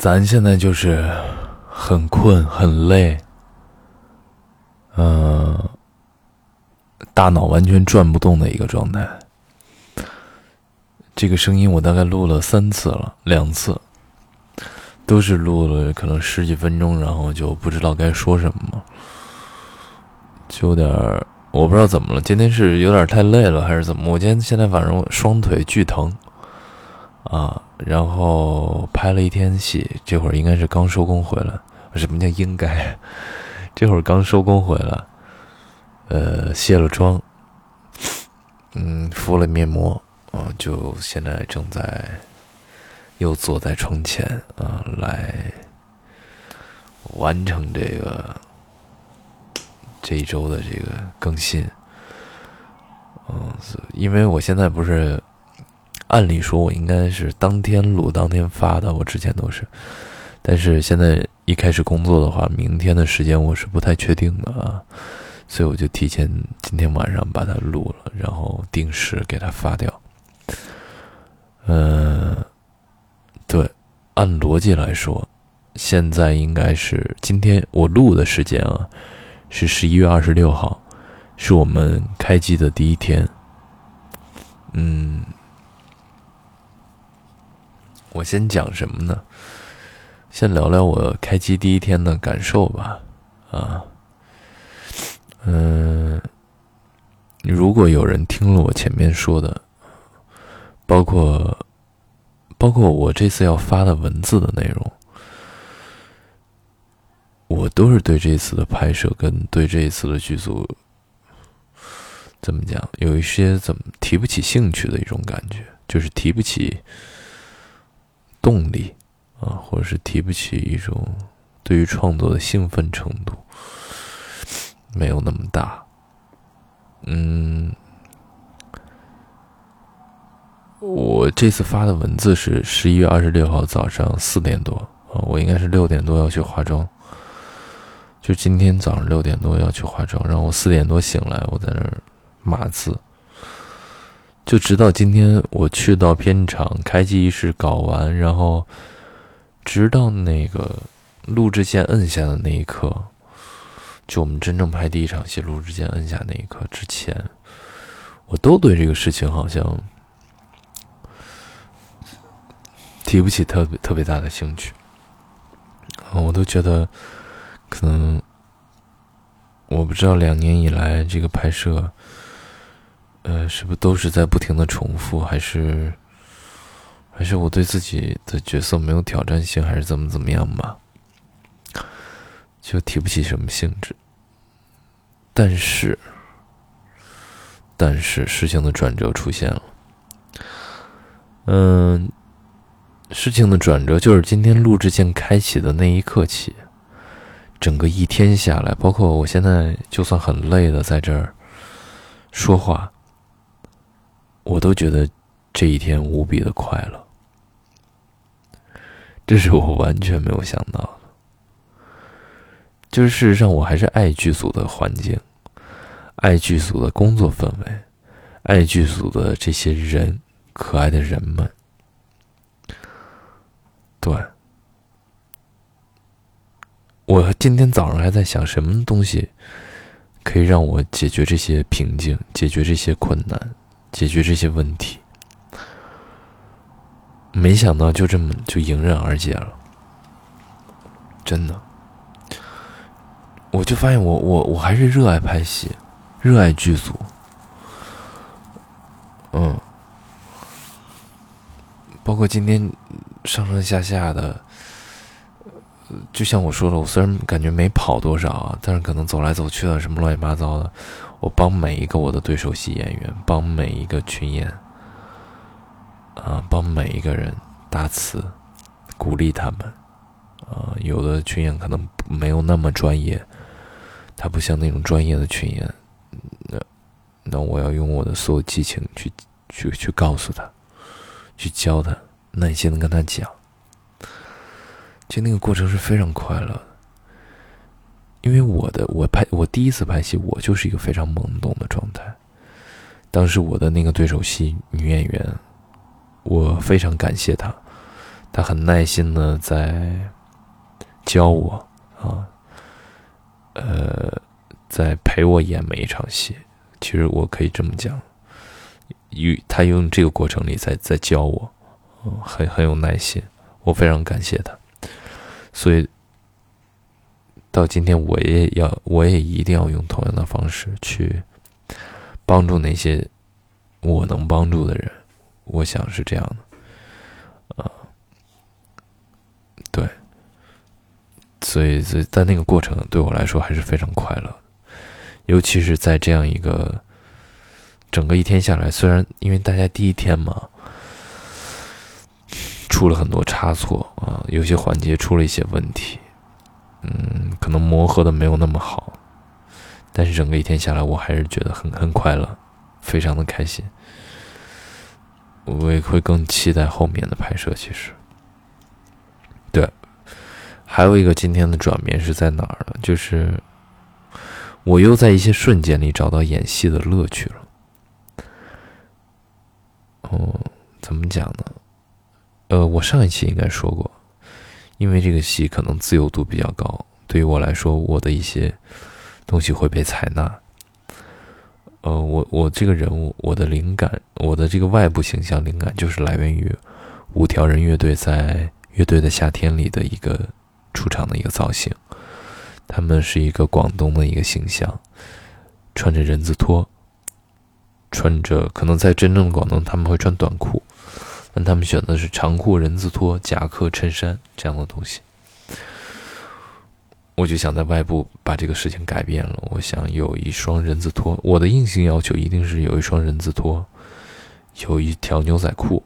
咱现在就是很困、很累，嗯，大脑完全转不动的一个状态。这个声音我大概录了三次了，两次都是录了可能十几分钟，然后就不知道该说什么，就有点我不知道怎么了。今天是有点太累了，还是怎么？我今天现在反正双腿巨疼啊，然后拍了一天戏，这会儿应该是刚收工回来。什么叫应该？这会儿刚收工回来，呃，卸了妆，嗯，敷了面膜。啊，就现在正在又坐在窗前啊，来完成这个这一周的这个更新。嗯，因为我现在不是按理说我应该是当天录当天发的，我之前都是，但是现在一开始工作的话，明天的时间我是不太确定的啊，所以我就提前今天晚上把它录了，然后定时给它发掉。嗯，对，按逻辑来说，现在应该是今天我录的时间啊，是十一月二十六号，是我们开机的第一天。嗯，我先讲什么呢？先聊聊我开机第一天的感受吧。啊，嗯，如果有人听了我前面说的。包括，包括我这次要发的文字的内容，我都是对这次的拍摄跟对这一次的剧组，怎么讲，有一些怎么提不起兴趣的一种感觉，就是提不起动力啊，或者是提不起一种对于创作的兴奋程度，没有那么大，嗯。我这次发的文字是十一月二十六号早上四点多啊，我应该是六点多要去化妆，就今天早上六点多要去化妆，然后我四点多醒来，我在那儿码字，就直到今天我去到片场开机仪式搞完，然后直到那个录制键摁下的那一刻，就我们真正拍第一场戏录制键摁下那一刻之前，我都对这个事情好像。提不起特别特别大的兴趣，我都觉得可能我不知道两年以来这个拍摄，呃，是不是都是在不停的重复，还是还是我对自己的角色没有挑战性，还是怎么怎么样吧？就提不起什么兴致。但是，但是事情的转折出现了，嗯。事情的转折就是今天录制键开启的那一刻起，整个一天下来，包括我现在就算很累的在这儿说话，我都觉得这一天无比的快乐。这是我完全没有想到的。就是事实上，我还是爱剧组的环境，爱剧组的工作氛围，爱剧组的这些人，可爱的人们。对，我今天早上还在想什么东西可以让我解决这些瓶颈，解决这些困难，解决这些问题。没想到就这么就迎刃而解了，真的。我就发现我我我还是热爱拍戏，热爱剧组，嗯，包括今天。上上下下的，就像我说的，我虽然感觉没跑多少啊，但是可能走来走去的什么乱七八糟的，我帮每一个我的对手戏演员，帮每一个群演，啊，帮每一个人搭词，鼓励他们，啊，有的群演可能没有那么专业，他不像那种专业的群演，那那我要用我的所有激情去去去告诉他，去教他。耐心的跟他讲，其实那个过程是非常快乐的，因为我的我拍我第一次拍戏，我就是一个非常懵懂的状态。当时我的那个对手戏女演员，我非常感谢她，她很耐心的在教我啊，呃，在陪我演每一场戏。其实我可以这么讲，与他用这个过程里在在教我，很很有耐心，我非常感谢他。所以到今天，我也要，我也一定要用同样的方式去帮助那些我能帮助的人。我想是这样的，啊，对，所以，所以在那个过程对我来说还是非常快乐。尤其是在这样一个整个一天下来，虽然因为大家第一天嘛，出了很多差错啊，有些环节出了一些问题，嗯，可能磨合的没有那么好，但是整个一天下来，我还是觉得很很快乐，非常的开心。我也会更期待后面的拍摄。其实，对，还有一个今天的转变是在哪儿呢？就是。我又在一些瞬间里找到演戏的乐趣了。哦，怎么讲呢？呃，我上一期应该说过，因为这个戏可能自由度比较高，对于我来说，我的一些东西会被采纳。呃，我我这个人物，我的灵感，我的这个外部形象灵感，就是来源于五条人乐队在《乐队的夏天》里的一个出场的一个造型。他们是一个广东的一个形象，穿着人字拖，穿着可能在真正的广东他们会穿短裤，但他们选的是长裤、人字拖、夹克、衬衫这样的东西。我就想在外部把这个事情改变了，我想有一双人字拖，我的硬性要求一定是有一双人字拖，有一条牛仔裤，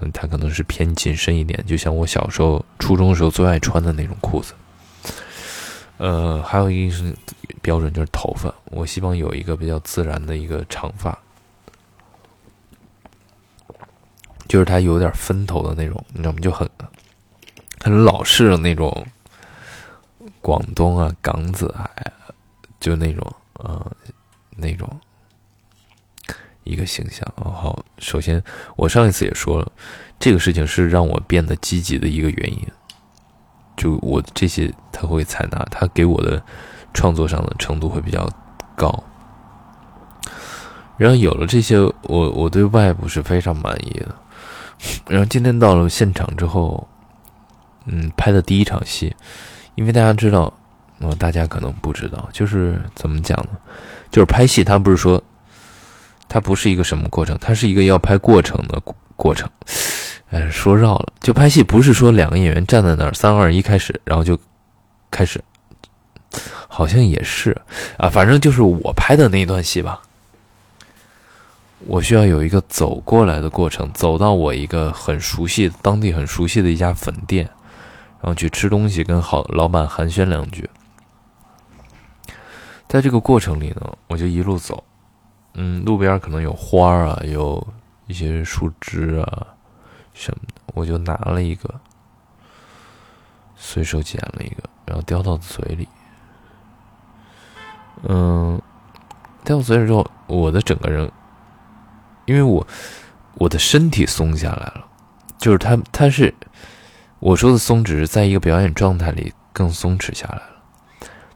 嗯，它可能是偏紧身一点，就像我小时候初中时候最爱穿的那种裤子。呃，还有一个是标准，就是头发。我希望有一个比较自然的一个长发，就是他有点分头的那种，你知道吗？就很很老式的那种广东啊港子啊，就那种呃那种一个形象。然后，首先我上一次也说了，这个事情是让我变得积极的一个原因。就我这些，他会采纳，他给我的创作上的程度会比较高。然后有了这些，我我对外部是非常满意的。然后今天到了现场之后，嗯，拍的第一场戏，因为大家知道，呃，大家可能不知道，就是怎么讲呢？就是拍戏，它不是说，它不是一个什么过程，它是一个要拍过程的过程。哎，说绕了，就拍戏不是说两个演员站在那儿，三二一开始，然后就开始，好像也是啊，反正就是我拍的那一段戏吧。我需要有一个走过来的过程，走到我一个很熟悉、当地很熟悉的一家粉店，然后去吃东西，跟好老板寒暄两句。在这个过程里呢，我就一路走，嗯，路边可能有花啊，有一些树枝啊。什么的，我就拿了一个，随手捡了一个，然后叼到嘴里。嗯，叼到嘴里之后，我的整个人，因为我我的身体松下来了，就是它，它是我说的松，只是在一个表演状态里更松弛下来了。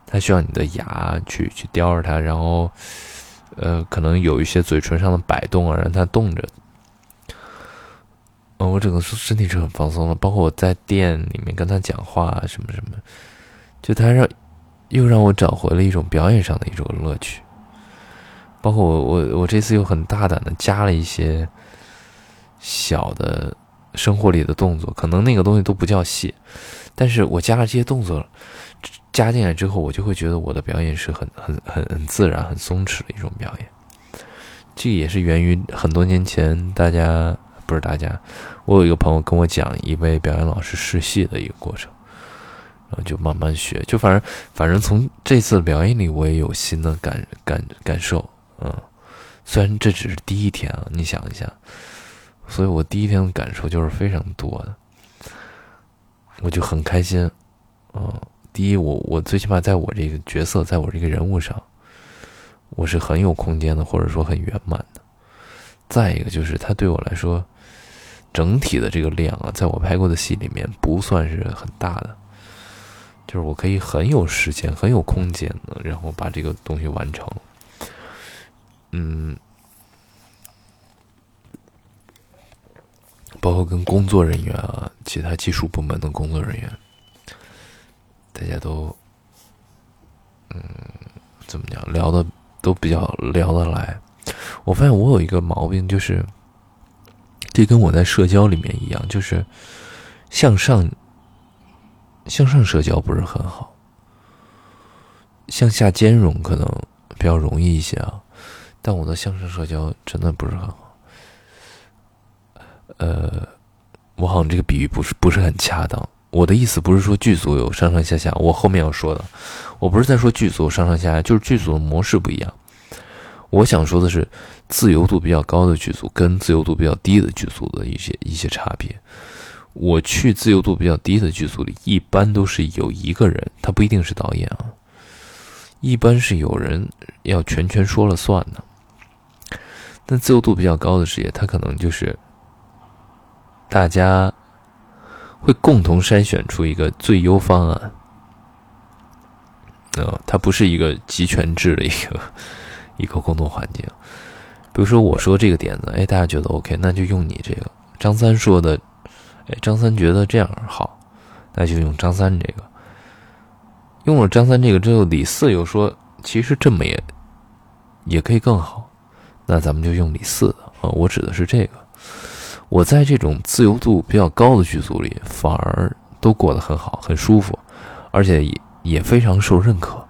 它需要你的牙去去叼着它，然后呃，可能有一些嘴唇上的摆动啊，让它动着。嗯，我整个身体是很放松的，包括我在店里面跟他讲话什么什么，就他让又让我找回了一种表演上的一种乐趣。包括我我我这次又很大胆的加了一些小的生活里的动作，可能那个东西都不叫戏，但是我加了这些动作加进来之后，我就会觉得我的表演是很很很很自然、很松弛的一种表演。这也是源于很多年前大家。不是大家，我有一个朋友跟我讲一位表演老师试戏的一个过程，然后就慢慢学，就反正反正从这次表演里我也有新的感感感受，嗯，虽然这只是第一天啊，你想一下，所以我第一天的感受就是非常多的，我就很开心，嗯，第一我我最起码在我这个角色，在我这个人物上，我是很有空间的，或者说很圆满的。再一个就是，他对我来说，整体的这个量啊，在我拍过的戏里面不算是很大的，就是我可以很有时间、很有空间的，然后把这个东西完成。嗯，包括跟工作人员啊，其他技术部门的工作人员，大家都，嗯，怎么讲，聊的都比较聊得来。我发现我有一个毛病，就是。这跟我在社交里面一样，就是向上向上社交不是很好，向下兼容可能比较容易一些啊。但我的向上社交真的不是很好。呃，我好像这个比喻不是不是很恰当。我的意思不是说剧组有上上下下，我后面要说的，我不是在说剧组上上下下，就是剧组的模式不一样。我想说的是，自由度比较高的剧组跟自由度比较低的剧组的一些一些差别。我去自由度比较低的剧组里，一般都是有一个人，他不一定是导演啊，一般是有人要全权说了算的。但自由度比较高的职业，他可能就是大家会共同筛选出一个最优方案。呃，它不是一个集权制的一个。一个工作环境，比如说我说这个点子，哎，大家觉得 OK，那就用你这个。张三说的，哎，张三觉得这样好，那就用张三这个。用了张三这个之后，李四又说，其实这么也也可以更好，那咱们就用李四的啊。我指的是这个。我在这种自由度比较高的剧组里，反而都过得很好，很舒服，而且也也非常受认可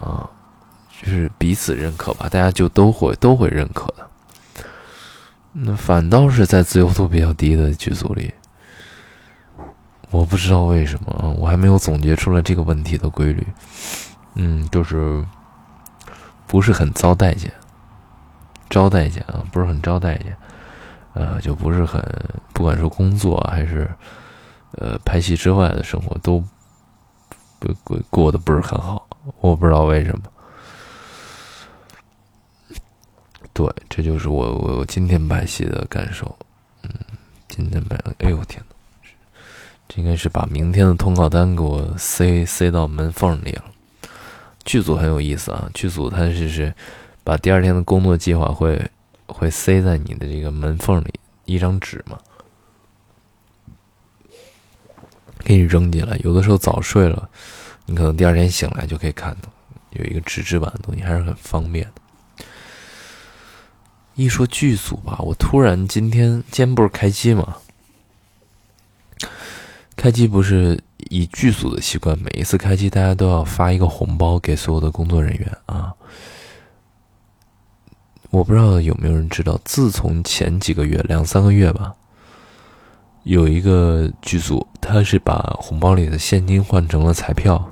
啊。就是彼此认可吧，大家就都会都会认可的。那反倒是在自由度比较低的剧组里，我不知道为什么，我还没有总结出来这个问题的规律。嗯，就是不是很遭待见，招待见啊，不是很招待见，呃，就不是很，不管是工作还是呃拍戏之外的生活，都过过过得不是很好，我不知道为什么。对，这就是我我今天拍戏的感受。嗯，今天拍，哎呦天哪，这应该是把明天的通告单给我塞塞到门缝里了。剧组很有意思啊，剧组它是是把第二天的工作计划会会塞在你的这个门缝里，一张纸嘛，给你扔进来。有的时候早睡了，你可能第二天醒来就可以看到，有一个纸质版的东西，还是很方便的。一说剧组吧，我突然今天今天不是开机吗？开机不是以剧组的习惯，每一次开机大家都要发一个红包给所有的工作人员啊。我不知道有没有人知道，自从前几个月两三个月吧，有一个剧组他是把红包里的现金换成了彩票，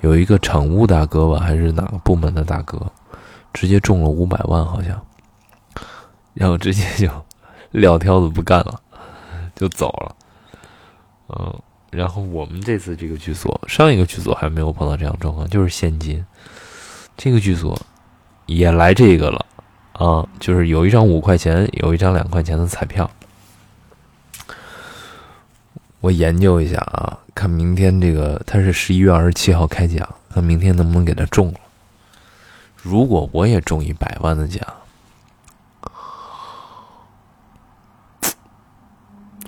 有一个场务大哥吧，还是哪个部门的大哥，直接中了五百万，好像。然后直接就 撂挑子不干了，就走了。嗯，然后我们这次这个剧组，上一个剧组还没有碰到这样状况，就是现金。这个剧组也来这个了啊，就是有一张五块钱，有一张两块钱的彩票。我研究一下啊，看明天这个他是十一月二十七号开奖，看明天能不能给他中了。如果我也中一百万的奖。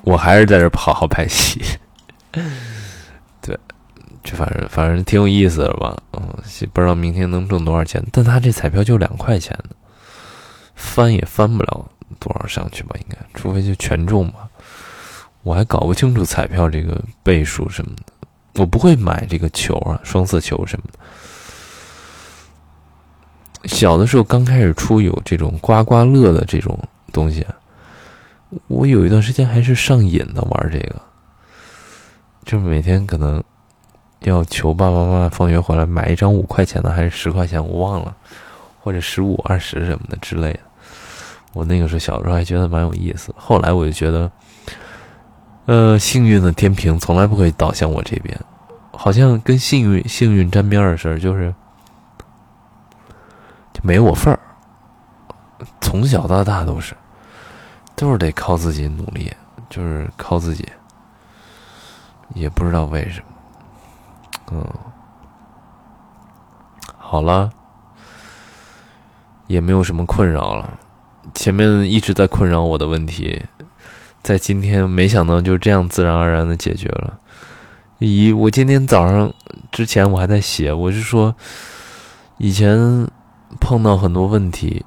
我还是在这好好拍戏，对，就反正反正挺有意思的吧，嗯，不知道明天能挣多少钱。但他这彩票就两块钱的，翻也翻不了多少上去吧，应该，除非就全中吧。我还搞不清楚彩票这个倍数什么的，我不会买这个球啊，双色球什么的。小的时候刚开始出有这种刮刮乐的这种东西。我有一段时间还是上瘾的玩这个，就每天可能要求爸爸妈妈放学回来买一张五块钱的还是十块钱，我忘了，或者十五、二十什么的之类的。我那个时候小时候还觉得蛮有意思，后来我就觉得，呃，幸运的天平从来不会倒向我这边，好像跟幸运幸运沾边的事儿就是没我份儿，从小到大都是。就是得靠自己努力，就是靠自己，也不知道为什么。嗯，好了，也没有什么困扰了。前面一直在困扰我的问题，在今天没想到就这样自然而然的解决了。咦我今天早上之前我还在写，我是说，以前碰到很多问题，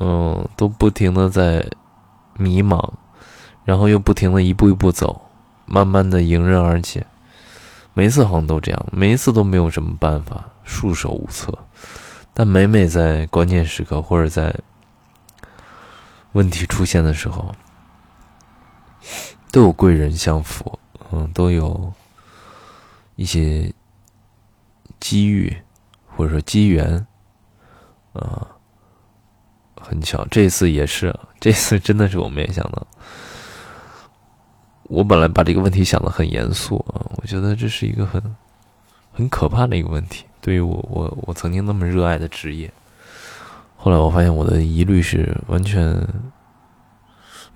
嗯，都不停的在迷茫，然后又不停的一步一步走，慢慢的迎刃而解。每次好像都这样，每一次都没有什么办法，束手无策。但每每在关键时刻或者在问题出现的时候，都有贵人相扶，嗯，都有一些机遇或者说机缘，啊，很巧，这次也是，这次真的是我没有想到。我本来把这个问题想的很严肃啊，我觉得这是一个很很可怕的一个问题，对于我我我曾经那么热爱的职业，后来我发现我的疑虑是完全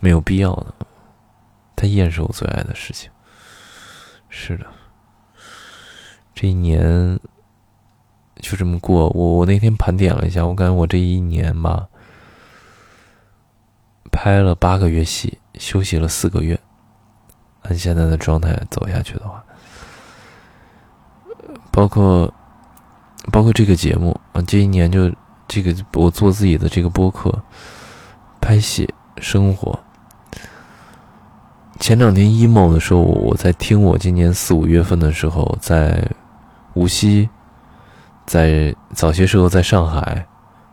没有必要的，它依然是我最爱的事情。是的，这一年就这么过，我我那天盘点了一下，我感觉我这一年吧，拍了八个月戏，休息了四个月。按现在的状态走下去的话，包括包括这个节目啊，这一年就这个我做自己的这个播客、拍戏、生活。前两天 emo 的时候，我在听我今年四五月份的时候在无锡，在早些时候在上海，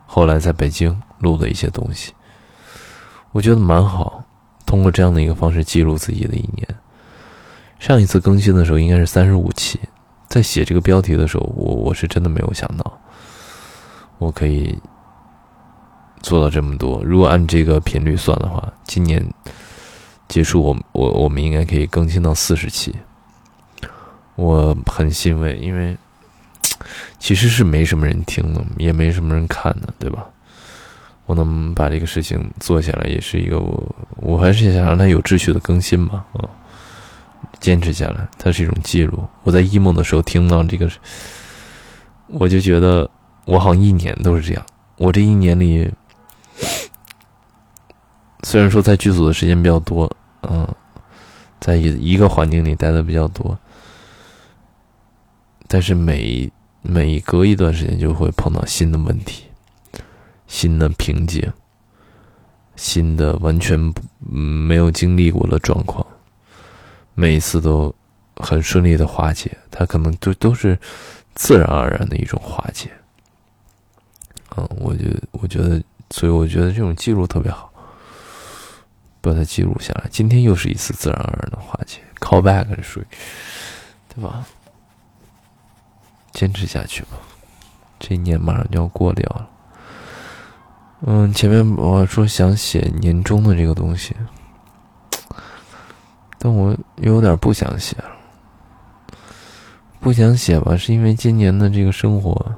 后来在北京录的一些东西，我觉得蛮好。通过这样的一个方式记录自己的一年。上一次更新的时候应该是三十五期，在写这个标题的时候，我我是真的没有想到，我可以做到这么多。如果按这个频率算的话，今年结束，我我我们应该可以更新到四十期。我很欣慰，因为其实是没什么人听的，也没什么人看的，对吧？我能把这个事情做下来，也是一个我，我还是想让它有秩序的更新吧，啊，坚持下来，它是一种记录。我在 emo 的时候听到这个，我就觉得我好像一年都是这样。我这一年里，虽然说在剧组的时间比较多，嗯，在一一个环境里待的比较多，但是每每隔一段时间就会碰到新的问题。新的瓶颈，新的完全没有经历过的状况，每一次都很顺利的化解，它可能都都是自然而然的一种化解。嗯，我觉我觉得，所以我觉得这种记录特别好，把它记录下来。今天又是一次自然而然的化解，call back 是属于，对吧？坚持下去吧，这一年马上就要过掉了。嗯，前面我说想写年终的这个东西，但我又有点不想写了。不想写吧，是因为今年的这个生活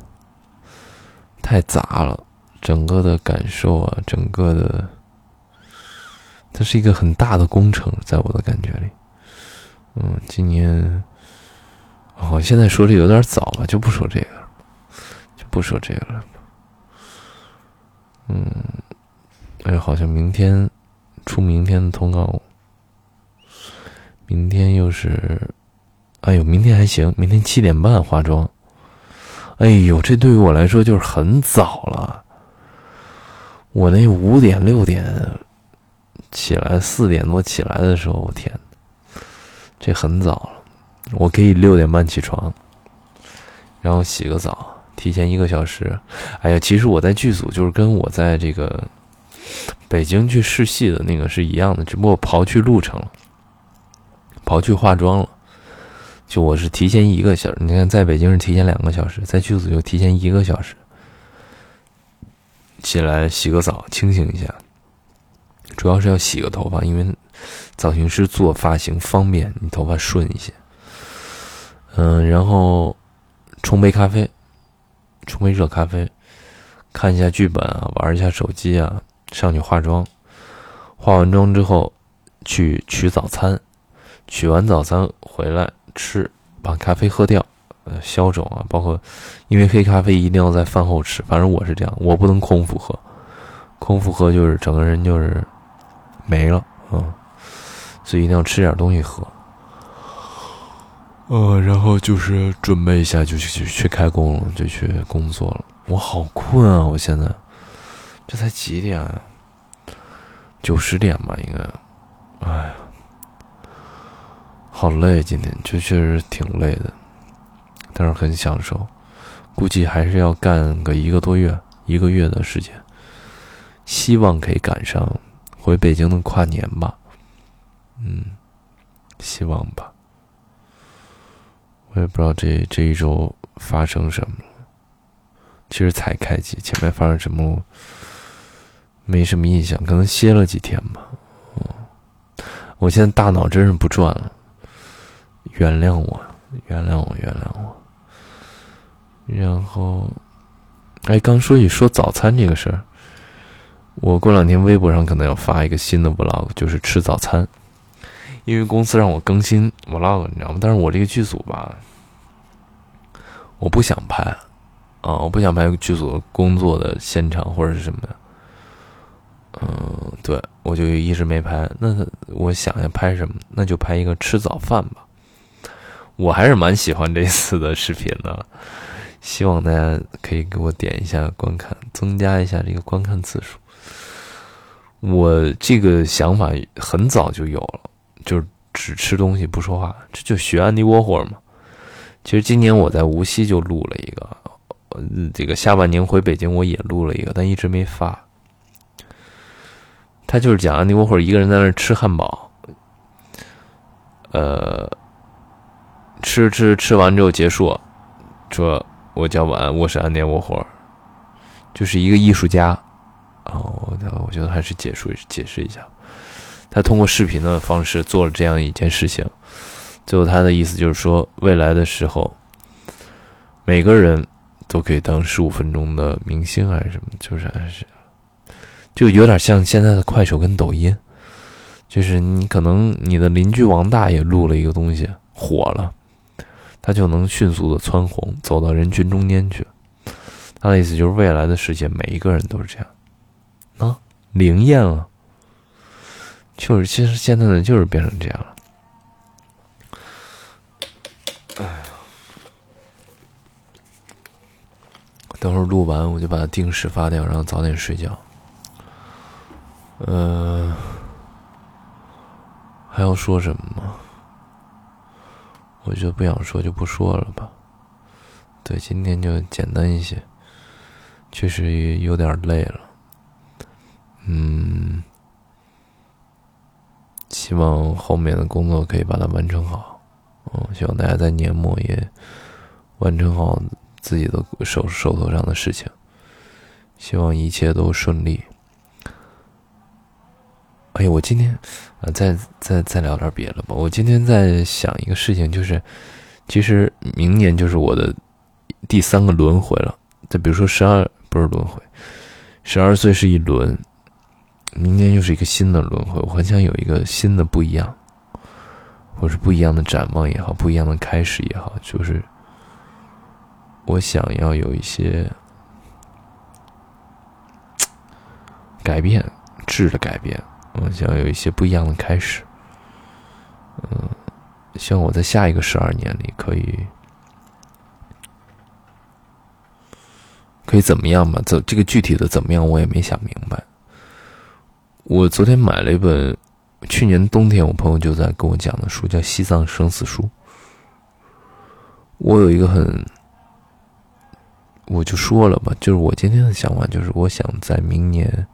太杂了，整个的感受啊，整个的，它是一个很大的工程，在我的感觉里。嗯，今年，哦，现在说这有点早吧，就不说这个，就不说这个了。嗯，哎，好像明天出明天的通告，明天又是，哎呦，明天还行，明天七点半化妆，哎呦，这对于我来说就是很早了。我那五点六点起来，四点多起来的时候，我天，这很早了。我可以六点半起床，然后洗个澡。提前一个小时，哎呀，其实我在剧组就是跟我在这个北京去试戏的那个是一样的，只不过刨去路程了，刨去化妆了。就我是提前一个小时，你看在北京是提前两个小时，在剧组就提前一个小时起来洗个澡，清醒一下。主要是要洗个头发，因为造型师做发型方便，你头发顺一些。嗯，然后冲杯咖啡。冲杯热咖啡，看一下剧本啊，玩一下手机啊，上去化妆。化完妆之后去取早餐，取完早餐回来吃，把咖啡喝掉，呃，消肿啊，包括因为黑咖啡一定要在饭后吃，反正我是这样，我不能空腹喝，空腹喝就是整个人就是没了，嗯，所以一定要吃点东西喝。呃，然后就是准备一下，就去去开工了，就去工作了。我好困啊！我现在这才几点啊？九十点吧，应该。哎呀，好累，今天就确实挺累的，但是很享受。估计还是要干个一个多月、一个月的时间，希望可以赶上回北京的跨年吧。嗯，希望吧。我也不知道这这一周发生什么。其实才开机，前面发生什么没什么印象，可能歇了几天吧。我现在大脑真是不转了，原谅我，原谅我，原谅我。然后，哎，刚说起说早餐这个事儿，我过两天微博上可能要发一个新的 vlog，就是吃早餐。因为公司让我更新 vlog，你知道吗？但是我这个剧组吧，我不想拍，啊，我不想拍剧组工作的现场或者是什么的，嗯，对，我就一直没拍。那我想想拍什么？那就拍一个吃早饭吧。我还是蛮喜欢这次的视频的，希望大家可以给我点一下观看，增加一下这个观看次数。我这个想法很早就有了。就是只吃东西不说话，这就学安迪沃霍尔嘛。其实今年我在无锡就录了一个，这个下半年回北京我也录了一个，但一直没发。他就是讲安迪沃霍尔一个人在那吃汉堡，呃，吃吃吃完之后结束，说我叫晚安，我是安迪沃霍尔，就是一个艺术家。哦，我我觉得还是解释解释一下。他通过视频的方式做了这样一件事情，最后他的意思就是说，未来的时候，每个人都可以当十五分钟的明星还是什么，就是还是，就有点像现在的快手跟抖音，就是你可能你的邻居王大爷录了一个东西火了，他就能迅速的蹿红，走到人群中间去。他的意思就是未来的世界，每一个人都是这样，啊，灵验了。就是，其实现在呢，就是变成这样了。哎呀，等会儿录完，我就把它定时发掉，然后早点睡觉。嗯，还要说什么吗？我觉得不想说就不说了吧。对，今天就简单一些，确实有点累了。嗯。希望后面的工作可以把它完成好，嗯，希望大家在年末也完成好自己的手手头上的事情，希望一切都顺利。哎呀，我今天啊，再再再聊点别的吧。我今天在想一个事情，就是其实明年就是我的第三个轮回了。再比如说十二不是轮回，十二岁是一轮。明年又是一个新的轮回，我很想有一个新的不一样，或是不一样的展望也好，不一样的开始也好，就是我想要有一些 改变，质的改变，我想要有一些不一样的开始，嗯，希望我在下一个十二年里可以可以怎么样吧？这这个具体的怎么样，我也没想明白。我昨天买了一本，去年冬天我朋友就在跟我讲的书，叫《西藏生死书》。我有一个很，我就说了吧，就是我今天的想法，就是我想在明年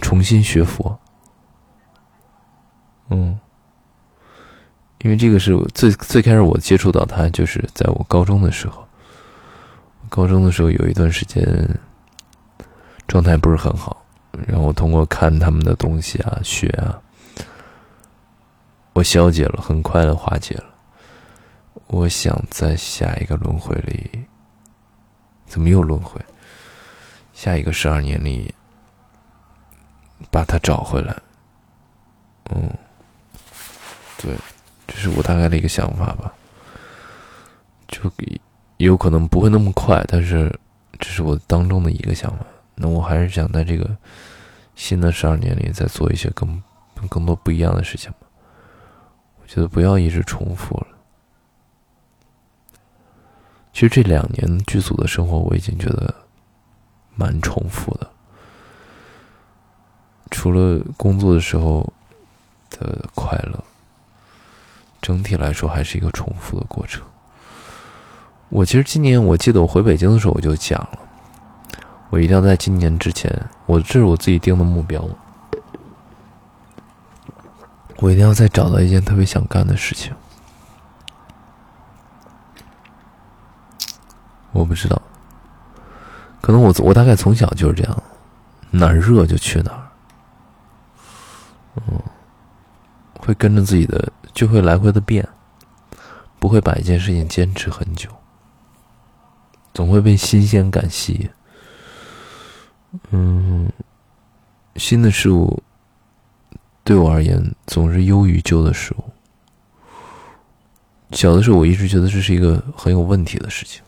重新学佛。嗯，因为这个是最最开始我接触到他，就是在我高中的时候。高中的时候有一段时间状态不是很好。然后通过看他们的东西啊，学啊，我消解了，很快的化解了。我想在下一个轮回里，怎么又轮回？下一个十二年里，把它找回来。嗯，对，这是我大概的一个想法吧。就有可能不会那么快，但是这是我当中的一个想法。那我还是想在这个新的十二年里再做一些更更多不一样的事情吧。我觉得不要一直重复了。其实这两年剧组的生活我已经觉得蛮重复的，除了工作的时候的快乐，整体来说还是一个重复的过程。我其实今年我记得我回北京的时候我就讲了，我一定要在今年之前，我这是我自己定的目标，我一定要再找到一件特别想干的事情。我不知道，可能我我大概从小就是这样，哪儿热就去哪儿，嗯，会跟着自己的，就会来回的变，不会把一件事情坚持很久，总会被新鲜感吸引，嗯，新的事物对我而言总是优于旧的事物。小的时候，我一直觉得这是一个很有问题的事情。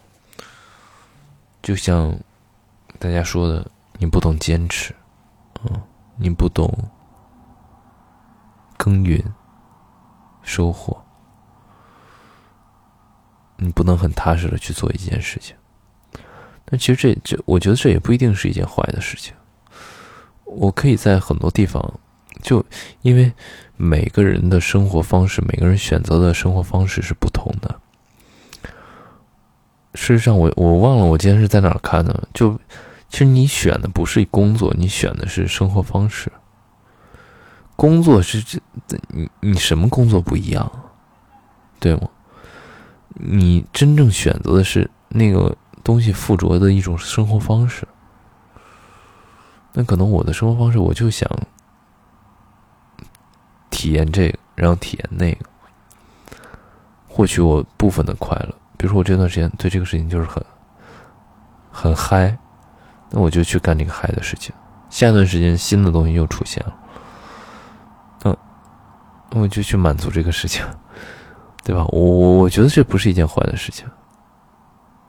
就像大家说的，你不懂坚持，嗯，你不懂耕耘收获，你不能很踏实的去做一件事情。但其实这这，我觉得这也不一定是一件坏的事情。我可以在很多地方，就因为每个人的生活方式，每个人选择的生活方式是不同的。事实上，我我忘了我今天是在哪儿看的。就其实你选的不是工作，你选的是生活方式。工作是这，你你什么工作不一样，对吗？你真正选择的是那个东西附着的一种生活方式。那可能我的生活方式，我就想体验这个，然后体验那个，获取我部分的快乐。比如说，我这段时间对这个事情就是很很嗨，那我就去干这个嗨的事情。下一段时间，新的东西又出现了，嗯，我就去满足这个事情，对吧？我我我觉得这不是一件坏的事情。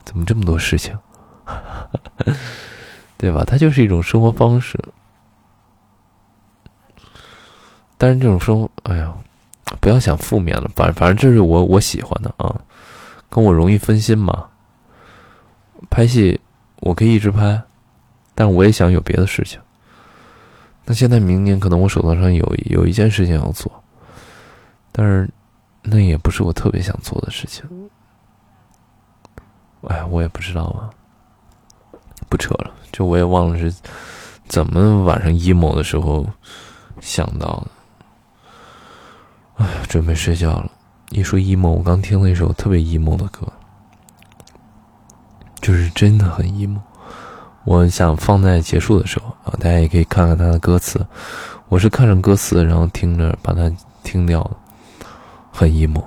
怎么这么多事情？对吧？它就是一种生活方式。但是这种生活，哎呀，不要想负面了，反反正这是我我喜欢的啊。跟我容易分心嘛？拍戏我可以一直拍，但我也想有别的事情。那现在明年可能我手头上有有一件事情要做，但是那也不是我特别想做的事情。哎，我也不知道啊，不扯了，就我也忘了是怎么晚上 emo 的时候想到的。哎，准备睡觉了。一说 emo，我刚听了一首特别 emo 的歌，就是真的很 emo。我想放在结束的时候啊，大家也可以看看它的歌词。我是看着歌词，然后听着把它听掉的，很 emo。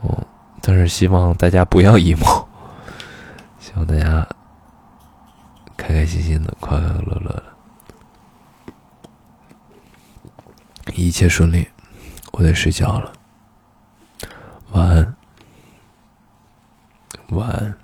哦，但是希望大家不要 emo，希望大家开开心心的、快快乐乐的，一切顺利。我得睡觉了。晚安，晚安。